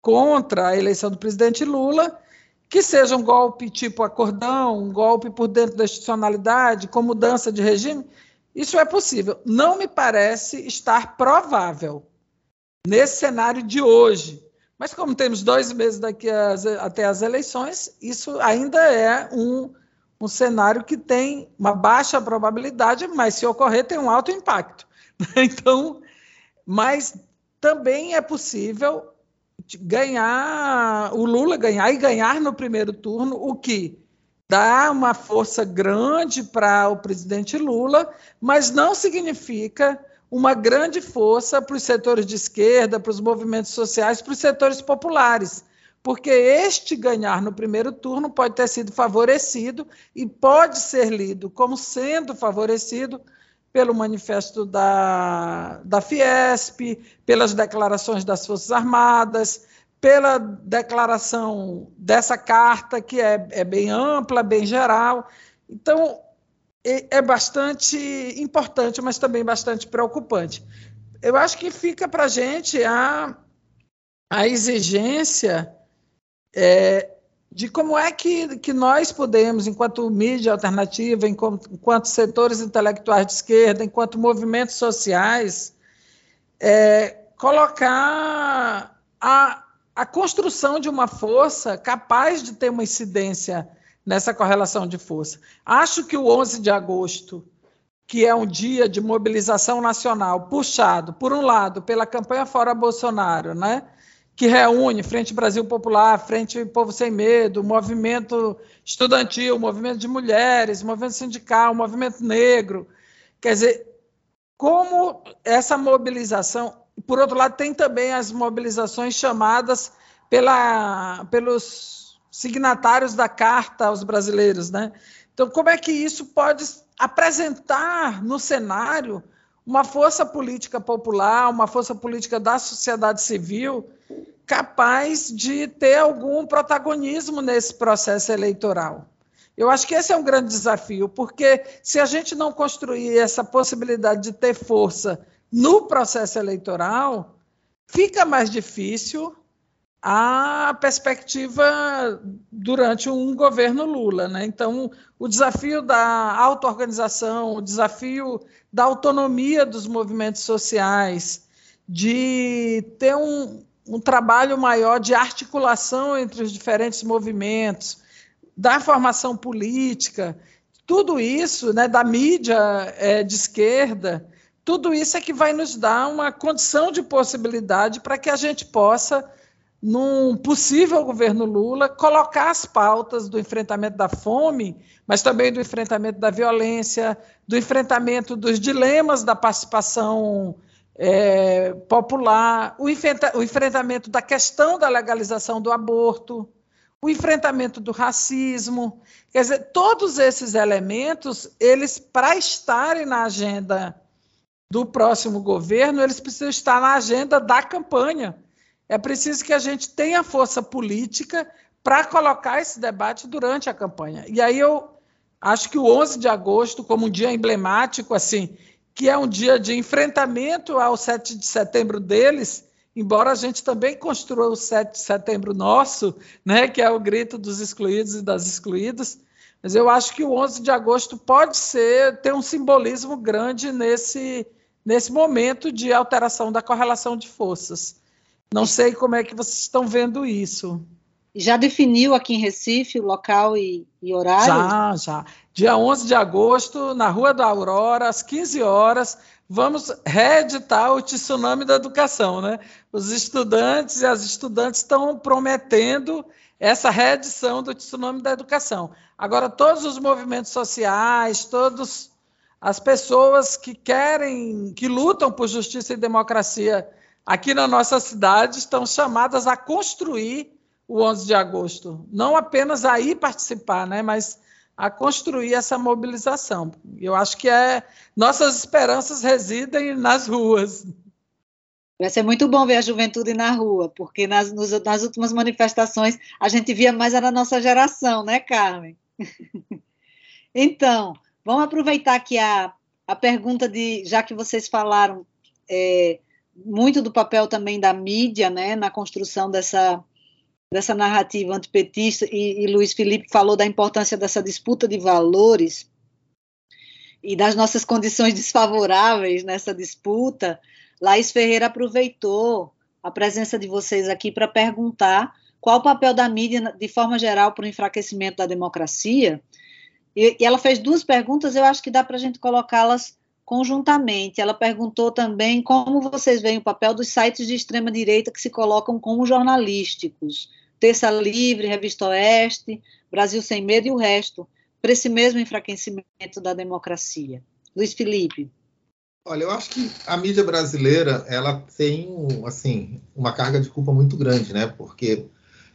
contra a eleição do presidente Lula que seja um golpe tipo acordão, um golpe por dentro da institucionalidade, com mudança de regime, isso é possível. Não me parece estar provável nesse cenário de hoje. Mas como temos dois meses daqui até as eleições, isso ainda é um, um cenário que tem uma baixa probabilidade, mas se ocorrer tem um alto impacto. [laughs] Então, mas também é possível ganhar, o Lula ganhar e ganhar no primeiro turno, o que dá uma força grande para o presidente Lula, mas não significa uma grande força para os setores de esquerda, para os movimentos sociais, para os setores populares, porque este ganhar no primeiro turno pode ter sido favorecido e pode ser lido como sendo favorecido pelo manifesto da, da Fiesp, pelas declarações das Forças Armadas, pela declaração dessa carta, que é, é bem ampla, bem geral. Então, é, bastante importante, mas também bastante preocupante. Eu acho que fica para a gente a, a exigência é, de como é que, que nós podemos, enquanto mídia alternativa, enquanto, enquanto setores intelectuais de esquerda, enquanto movimentos sociais, é, colocar a, a construção de uma força capaz de ter uma incidência nessa correlação de força. Acho que o 11 de agosto, que é um dia de mobilização nacional, puxado, por um lado, pela campanha Fora Bolsonaro, né? que reúne Frente Brasil Popular, Frente Povo Sem Medo, movimento estudantil, movimento de mulheres, movimento sindical, movimento negro. Quer dizer, como essa mobilização. Por outro lado, tem também as mobilizações chamadas pela, pelos signatários da Carta aos brasileiros. Né? Então, como é que isso pode apresentar no cenário uma força política popular, uma força política da sociedade civil capaz de ter algum protagonismo nesse processo eleitoral. Eu acho que esse é um grande desafio, porque se a gente não construir essa possibilidade de ter força no processo eleitoral, fica mais difícil a perspectiva durante um governo Lula. Né? Então, o desafio da auto-organização, o desafio da autonomia dos movimentos sociais, de ter um, um trabalho maior de articulação entre os diferentes movimentos, da formação política, tudo isso, né, da mídia é, de esquerda, tudo isso é que vai nos dar uma condição de possibilidade para que a gente possa, num possível governo Lula, colocar as pautas do enfrentamento da fome, mas também do enfrentamento da violência, do enfrentamento dos dilemas da participação é, popular, o, enfrenta, o enfrentamento da questão da legalização do aborto, o enfrentamento do racismo. Quer dizer, todos esses elementos, eles, para estarem na agenda do próximo governo, eles precisam estar na agenda da campanha. É preciso que a gente tenha força política para colocar esse debate durante a campanha. E aí eu acho que o 11 de agosto, como um dia emblemático, assim, que é um dia de enfrentamento ao 7 de setembro deles, embora a gente também construa o 7 de setembro nosso, né, que é o grito dos excluídos e das excluídas, mas eu acho que o 11 de agosto pode ser ter um simbolismo grande nesse nesse momento de alteração da correlação de forças. Não sei como é que vocês estão vendo isso. Já definiu aqui em Recife o local e, e horário? Já, já. Dia 11 de agosto, na Rua da Aurora, às 15 horas, vamos reeditar o Tsunami da Educação. Né? Os estudantes e as estudantes estão prometendo essa reedição do Tsunami da Educação. Agora, todos os movimentos sociais, todas as pessoas que querem, que lutam por justiça e democracia aqui na nossa cidade, estão chamadas a construir o 11 de agosto. Não apenas a ir participar, né, mas a construir essa mobilização. Eu acho que é nossas esperanças residem nas ruas. Vai ser muito bom ver a juventude na rua, porque nas, nos, nas últimas manifestações a gente via mais a nossa geração, né, Carmen? [laughs] então, vamos aproveitar aqui a, a pergunta de, já que vocês falaram é, muito do papel também da mídia, né, na construção dessa dessa narrativa antipetista, e, e Luiz Felipe falou da importância dessa disputa de valores e das nossas condições desfavoráveis nessa disputa, Laís Ferreira aproveitou a presença de vocês aqui para perguntar qual o papel da mídia, de forma geral, para o enfraquecimento da democracia. E, e ela fez duas perguntas, eu acho que dá para a gente colocá-las conjuntamente. Ela perguntou também como vocês veem o papel dos sites de extrema direita que se colocam como jornalísticos. Terça Livre, Revista Oeste, Brasil Sem Medo e o resto, para esse mesmo enfraquecimento da democracia. Luiz Felipe. Olha, eu acho que a mídia brasileira ela tem assim uma carga de culpa muito grande, né? Porque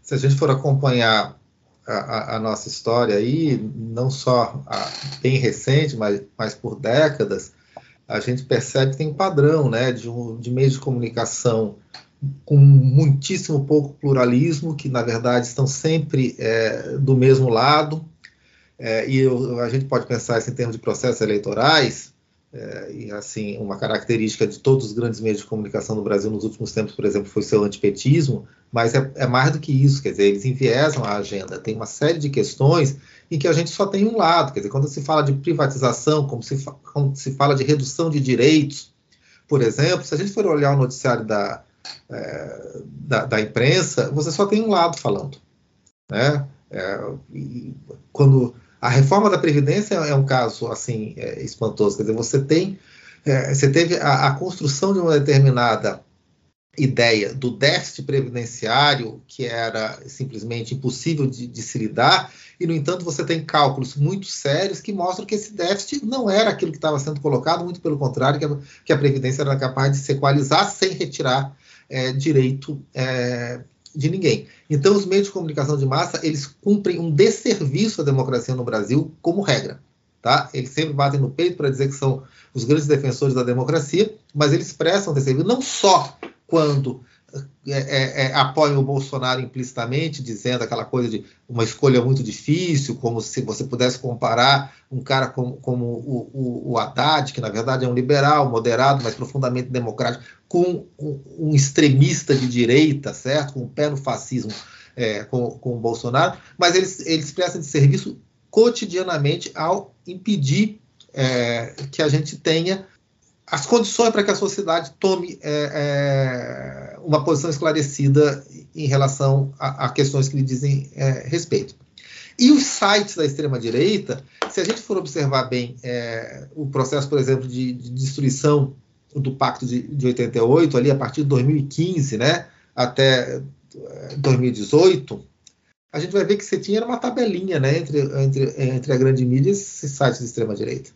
se a gente for acompanhar a, a, nossa história aí, não só a, bem recente, mas, mas por décadas, a gente percebe que tem padrão, né? De, um, de meios de comunicação com muitíssimo pouco pluralismo, que na verdade estão sempre é, do mesmo lado, é, e eu, a gente pode pensar isso em termos de processos eleitorais, é, e assim, uma característica de todos os grandes meios de comunicação no Brasil nos últimos tempos, por exemplo, foi seu antipetismo, mas é, é, mais do que isso, quer dizer, eles enviesam a agenda. Tem uma série de questões em que a gente só tem um lado, quer dizer, quando se fala de privatização, como se, se fala de redução de direitos, por exemplo, se a gente for olhar o noticiário da, é, da, da, imprensa, você só tem um lado falando. Né? É, quando a reforma da Previdência é um caso assim é, espantoso, quer dizer, você tem é, você teve a, a, construção de uma determinada ideia do déficit previdenciário que era simplesmente impossível de, de, se lidar, e, no entanto, você tem cálculos muito sérios que mostram que esse déficit não era aquilo que estava sendo colocado, muito pelo contrário, que a, que a Previdência era capaz de se equalizar sem retirar é, direito é, de ninguém. Então, os meios de comunicação de massa, eles cumprem um desserviço à democracia no Brasil como regra. Tá? Eles sempre batem no peito para dizer que são os grandes defensores da democracia, mas eles prestam desserviço não só quando é, é, é, apoiam o Bolsonaro implicitamente, dizendo aquela coisa de uma escolha muito difícil, como se você pudesse comparar um cara como, como o, o, o, Haddad, que na verdade é um liberal, moderado, mas profundamente democrático, com um, um extremista de direita, certo? Com o um pé no fascismo é, com, com o Bolsonaro, mas eles, eles prestam de serviço cotidianamente ao impedir é, que a gente tenha as condições para que a sociedade tome é, é, uma posição esclarecida em relação a, a questões que lhe dizem é, respeito. E os sites da extrema-direita, se a gente for observar bem é, o processo, por exemplo, de, de destruição do Pacto de, de, 88, ali a partir de 2015 né, até 2018, é, a gente vai ver que você tinha uma tabelinha né, entre, entre, entre a grande mídia e esses sites de extrema-direita.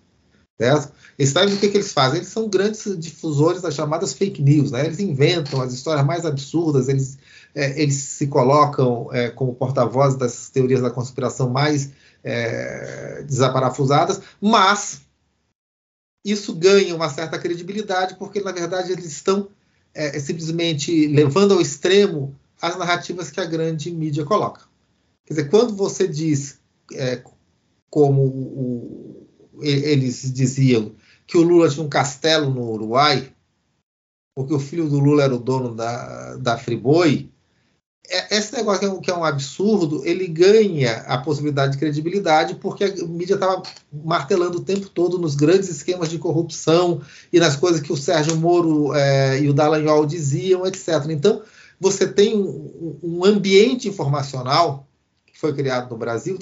Certo? Eles sabem o que, que, eles fazem? Eles são grandes difusores das chamadas fake news. Né? Eles inventam as histórias mais absurdas, eles, é, eles se colocam é, como porta-voz das teorias da conspiração mais é, desaparafusadas, mas isso ganha uma certa credibilidade porque, na verdade, eles estão é, simplesmente levando ao extremo as narrativas que a grande mídia coloca. Quer dizer, quando você diz, é, como eles diziam que o Lula tinha um castelo no Uruguai, porque o filho do Lula era o dono da, da Friboi, é, esse negócio que é, um, que é, um, absurdo, ele ganha a possibilidade de credibilidade porque a mídia estava martelando o tempo todo nos grandes esquemas de corrupção e nas coisas que o Sérgio Moro é, e o Dallagnol diziam, etc. Então, você tem um, um, ambiente informacional que foi criado no Brasil.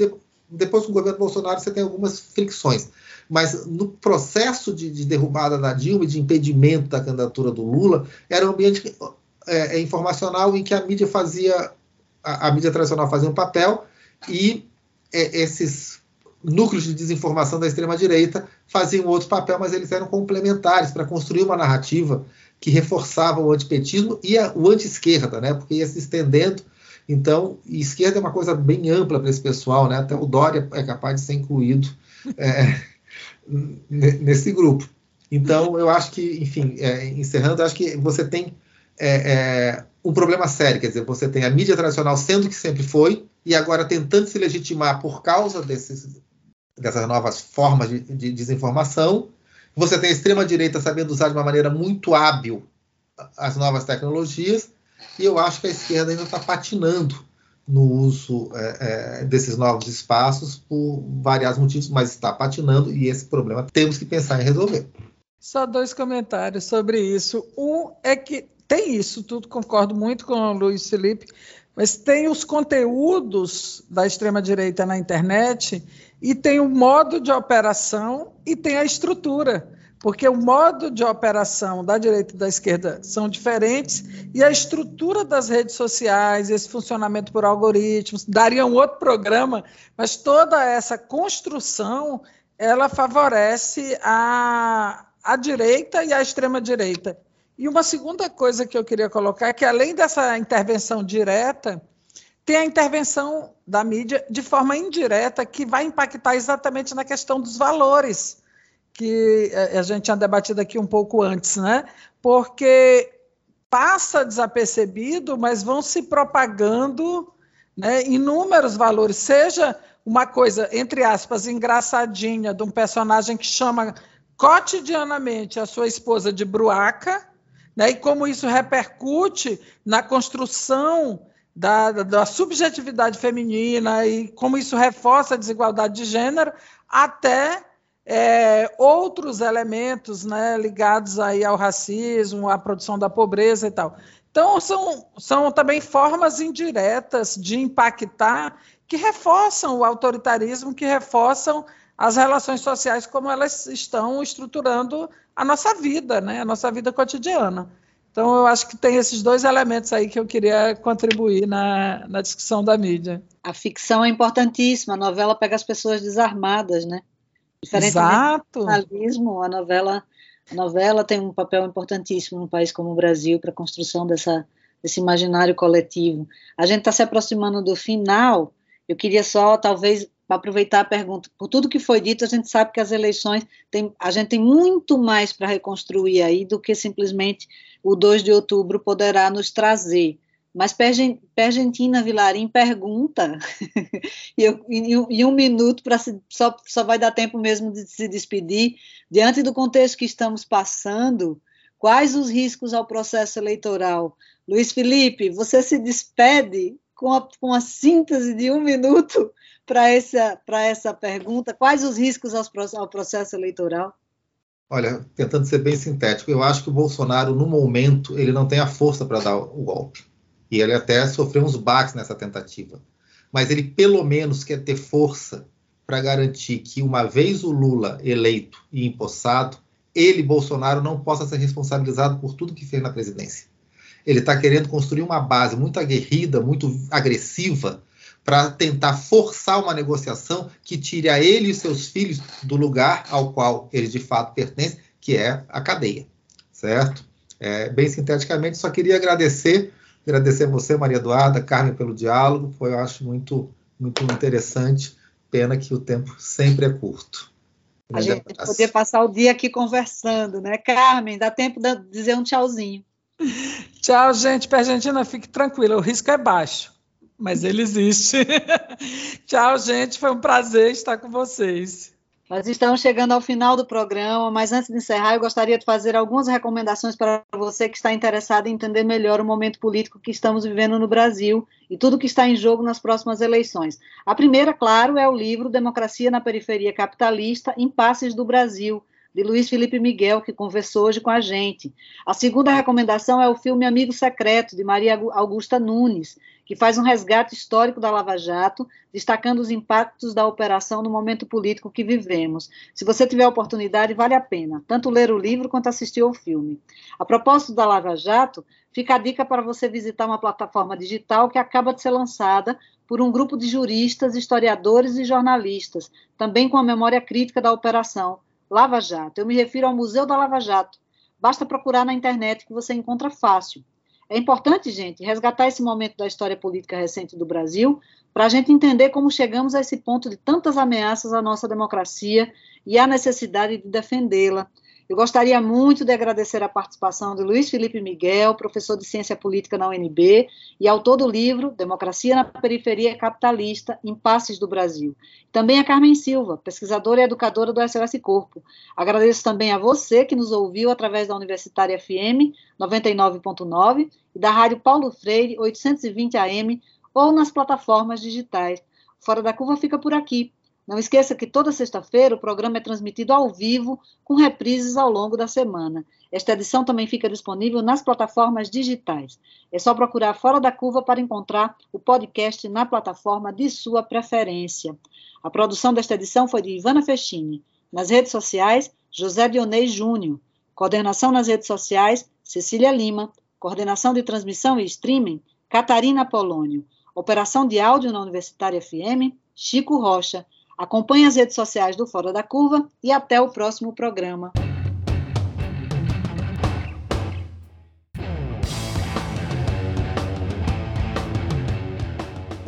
Depois do governo Bolsonaro, você tem algumas fricções mas no processo de, de, derrubada da Dilma e de impedimento da candidatura do Lula, era um ambiente é, é, informacional em que a mídia fazia, a, a mídia tradicional fazia um papel e é, esses núcleos de desinformação da extrema-direita faziam outro papel, mas eles eram complementares para construir uma narrativa que reforçava o antipetismo e a, o anti-esquerda, né, porque ia se estendendo. Então, esquerda é uma coisa bem ampla para esse pessoal, né? Até o Dória é capaz de ser incluído é, nesse grupo. Então, eu acho que, enfim, é, encerrando, acho que você tem é, é, um problema sério, quer dizer, você tem a mídia tradicional sendo que sempre foi, e agora tentando se legitimar por causa desses, dessas novas formas de, de desinformação. Você tem a extrema-direita sabendo usar de uma maneira muito hábil as novas tecnologias, e eu acho que a esquerda ainda está patinando no uso é, é, desses novos espaços por variados motivos, mas está patinando e esse problema temos que pensar em resolver. Só dois comentários sobre isso. Um é que tem isso tudo, concordo muito com o Luiz Felipe, mas tem os conteúdos da extrema-direita na internet e tem o modo de operação e tem a estrutura. Porque o modo de operação da direita e da esquerda são diferentes e a estrutura das redes sociais, esse funcionamento por algoritmos, daria um outro programa, mas toda essa construção ela favorece a, a direita e a extrema direita. E uma segunda coisa que eu queria colocar é que além dessa intervenção direta, tem a intervenção da mídia de forma indireta que vai impactar exatamente na questão dos valores que a gente tinha debatido aqui um pouco antes, né? Porque passa desapercebido, mas vão se propagando né, inúmeros valores, seja uma coisa, entre aspas, engraçadinha, de um personagem que chama cotidianamente a sua esposa de bruaca, né, e como isso repercute na construção da, da, subjetividade feminina e como isso reforça a desigualdade de gênero, até é, outros elementos né, ligados aí ao racismo, à produção da pobreza e tal. Então, são, são também formas indiretas de impactar que reforçam o autoritarismo, que reforçam as relações sociais como elas estão estruturando a nossa vida, né, a nossa vida cotidiana. Então, eu acho que tem esses dois elementos aí que eu queria contribuir na, na discussão da mídia. A ficção é importantíssima, a novela pega as pessoas desarmadas, né? Diferente Exato. do jornalismo, a novela, a novela tem um papel importantíssimo num país como o Brasil para a construção dessa, desse imaginário coletivo. A gente está se aproximando do final. Eu queria só, talvez, aproveitar a pergunta. Por tudo que foi dito, a gente sabe que as eleições tem, a gente tem muito mais para reconstruir aí do que simplesmente o 2 de outubro poderá nos trazer. Mas Pergentina Vilarim pergunta, [laughs] e, eu, em, um minuto, para só, só vai dar tempo mesmo de se despedir, diante do contexto que estamos passando, quais os riscos ao processo eleitoral? Luiz Felipe, você se despede com a, com a síntese de um minuto [laughs] para essa, essa pergunta. Quais os riscos ao processo eleitoral? Olha, tentando ser bem sintético, eu acho que o Bolsonaro, no momento, ele não tem a força para dar o golpe. E ele até sofreu uns baques nessa tentativa. Mas ele pelo menos quer ter força para garantir que, uma vez o Lula eleito e empossado, ele, Bolsonaro, não possa ser responsabilizado por tudo que fez na presidência. Ele está querendo construir uma base muito aguerrida, muito agressiva, para tentar forçar uma negociação que tire a ele e seus filhos do lugar ao qual eles de fato pertencem, que é a cadeia. Certo? É, bem sinteticamente, só queria agradecer Agradecer a você, Maria Eduarda, Carmen, pelo diálogo. Foi, eu acho, muito, muito interessante. Pena que o tempo [laughs] sempre é curto. A gente poder passar o dia aqui conversando, né? Carmen, dá tempo de dizer um tchauzinho. Tchau, gente. Argentina, fique tranquila, o risco é baixo, mas ele existe. [laughs] Tchau, gente. Foi um prazer estar com vocês. Nós estamos chegando ao final do programa, mas antes de encerrar, eu gostaria de fazer algumas recomendações para você que está interessado em entender melhor o momento político que estamos vivendo no Brasil e tudo que está em jogo nas próximas eleições. A primeira, claro, é o livro Democracia na Periferia Capitalista, Impasses do Brasil, de Luiz Felipe Miguel, que conversou hoje com a gente. A segunda recomendação é o filme Amigo Secreto, de Maria Augusta Nunes, que faz um resgate histórico da Lava Jato, destacando os impactos da operação no momento político que vivemos. Se você tiver oportunidade, vale a pena, tanto ler o livro quanto assistir ao filme. A propósito da Lava Jato, fica a dica para você visitar uma plataforma digital que acaba de ser lançada por um grupo de juristas, historiadores e jornalistas, também com a memória crítica da operação, Lava Jato. Eu me refiro ao Museu da Lava Jato. Basta procurar na internet que você encontra fácil. É importante, gente, resgatar esse momento da história política recente do Brasil para a gente entender como chegamos a esse ponto de tantas ameaças à nossa democracia e a necessidade de defendê-la. Eu gostaria muito de agradecer a participação de Luiz Felipe Miguel, professor de Ciência Política na UNB e autor do livro Democracia na Periferia Capitalista, Impasses do Brasil. Também a Carmen Silva, pesquisadora e educadora do SOS Corpo. Agradeço também a você que nos ouviu através da Universitária FM 99.9 e da Rádio Paulo Freire 820 AM ou nas plataformas digitais. Fora da Curva fica por aqui. Não esqueça que toda sexta-feira o programa é transmitido ao vivo, com reprises ao longo da semana. Esta edição também fica disponível nas plataformas digitais. É só procurar Fora da Curva para encontrar o podcast na plataforma de sua preferência. A produção desta edição foi de Ivana Fechini. Nas redes sociais, José Dionei Júnior. Coordenação nas redes sociais, Cecília Lima. Coordenação de transmissão e streaming, Catarina Polônio. Operação de áudio na Universitária FM, Chico Rocha. Acompanhe as redes sociais do Fora da Curva e até o próximo programa.